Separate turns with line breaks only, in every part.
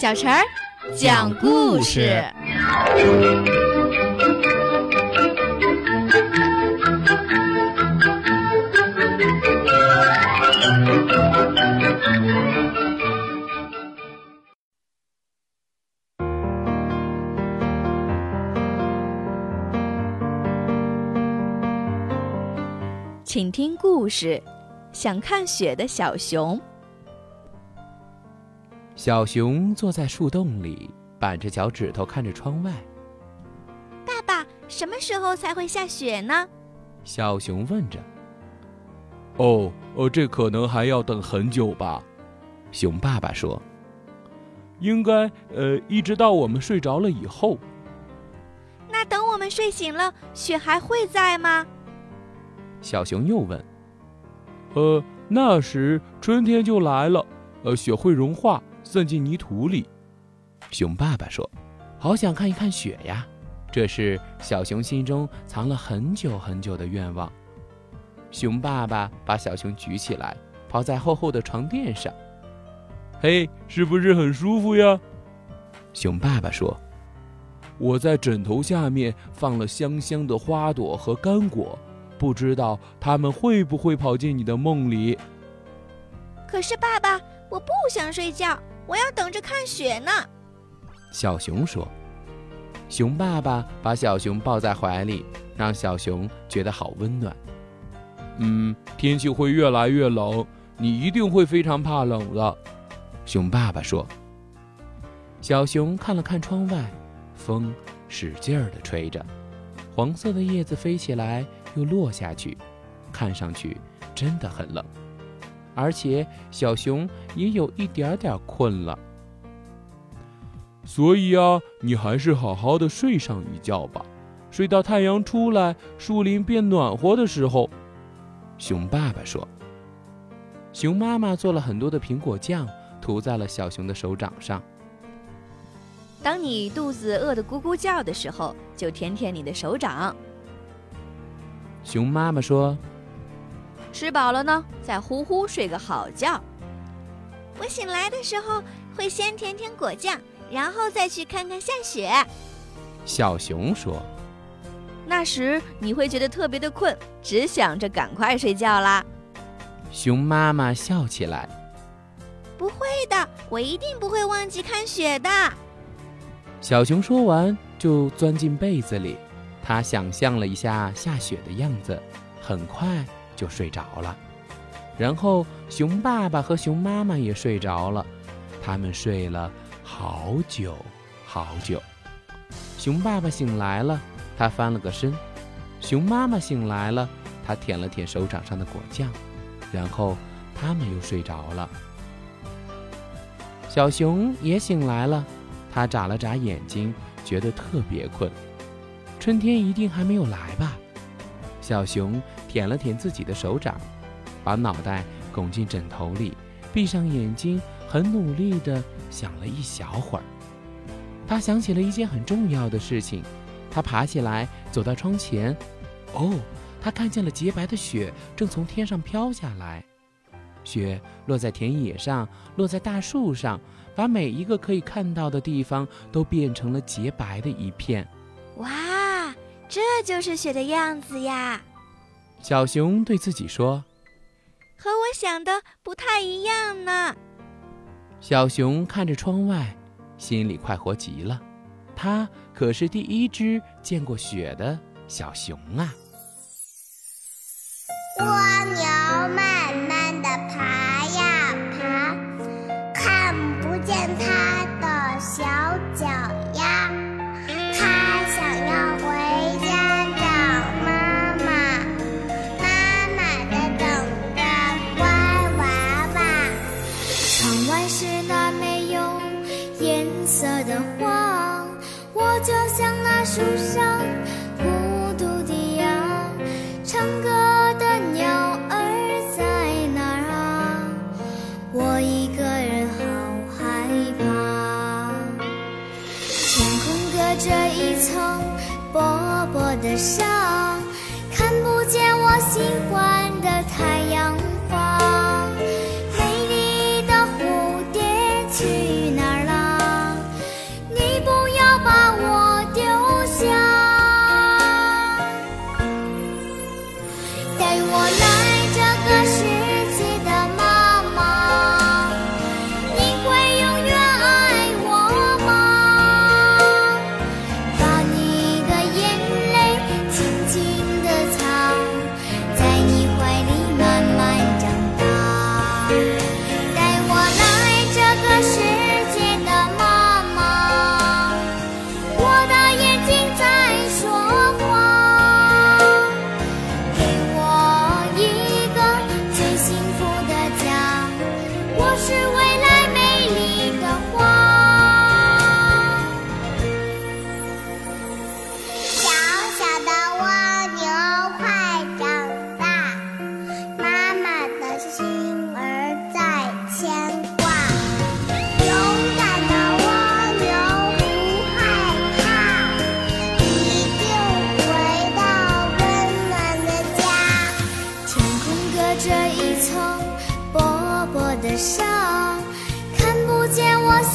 小陈儿讲故事。请听故事：想看雪的小熊。
小熊坐在树洞里，板着脚趾头看着窗外。
爸爸，什么时候才会下雪呢？
小熊问着。
哦，呃，这可能还要等很久吧。
熊爸爸说。
应该，呃，一直到我们睡着了以后。
那等我们睡醒了，雪还会在吗？
小熊又问：“
呃，那时春天就来了，呃，雪会融化，钻进泥土里。”
熊爸爸说：“好想看一看雪呀！”这是小熊心中藏了很久很久的愿望。熊爸爸把小熊举起来，抛在厚厚的床垫上。
“嘿，是不是很舒服呀？”
熊爸爸说：“
我在枕头下面放了香香的花朵和干果。”不知道它们会不会跑进你的梦里？
可是爸爸，我不想睡觉，我要等着看雪呢。
小熊说。熊爸爸把小熊抱在怀里，让小熊觉得好温暖。
嗯，天气会越来越冷，你一定会非常怕冷的。
熊爸爸说。小熊看了看窗外，风使劲儿地吹着，黄色的叶子飞起来。又落下去，看上去真的很冷，而且小熊也有一点点困了。
所以啊，你还是好好的睡上一觉吧，睡到太阳出来，树林变暖和的时候。
熊爸爸说。熊妈妈做了很多的苹果酱，涂在了小熊的手掌上。
当你肚子饿得咕咕叫的时候，就舔舔你的手掌。
熊妈妈说：“
吃饱了呢，再呼呼睡个好觉。我醒来的时候会先舔舔果酱，然后再去看看下雪。”
小熊说：“
那时你会觉得特别的困，只想着赶快睡觉啦。”
熊妈妈笑起来：“
不会的，我一定不会忘记看雪的。”
小熊说完，就钻进被子里。他想象了一下下雪的样子，很快就睡着了。然后熊爸爸和熊妈妈也睡着了，他们睡了好久好久。熊爸爸醒来了，他翻了个身；熊妈妈醒来了，他舔了舔手掌上的果酱，然后他们又睡着了。小熊也醒来了，他眨了眨眼睛，觉得特别困。春天一定还没有来吧？小熊舔了舔自己的手掌，把脑袋拱进枕头里，闭上眼睛，很努力地想了一小会儿。他想起了一件很重要的事情，他爬起来走到窗前。哦，他看见了洁白的雪正从天上飘下来，雪落在田野上，落在大树上，把每一个可以看到的地方都变成了洁白的一片。
哇！这就是雪的样子呀，
小熊对自己说：“
和我想的不太一样呢。”
小熊看着窗外，心里快活极了。它可是第一只见过雪的小熊啊！
蜗色的花，我就像那树上孤独的羊，唱歌的鸟儿在哪儿啊？我一个人好害怕。天空隔着一层薄薄的纱，看不见我喜欢的太阳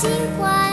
喜欢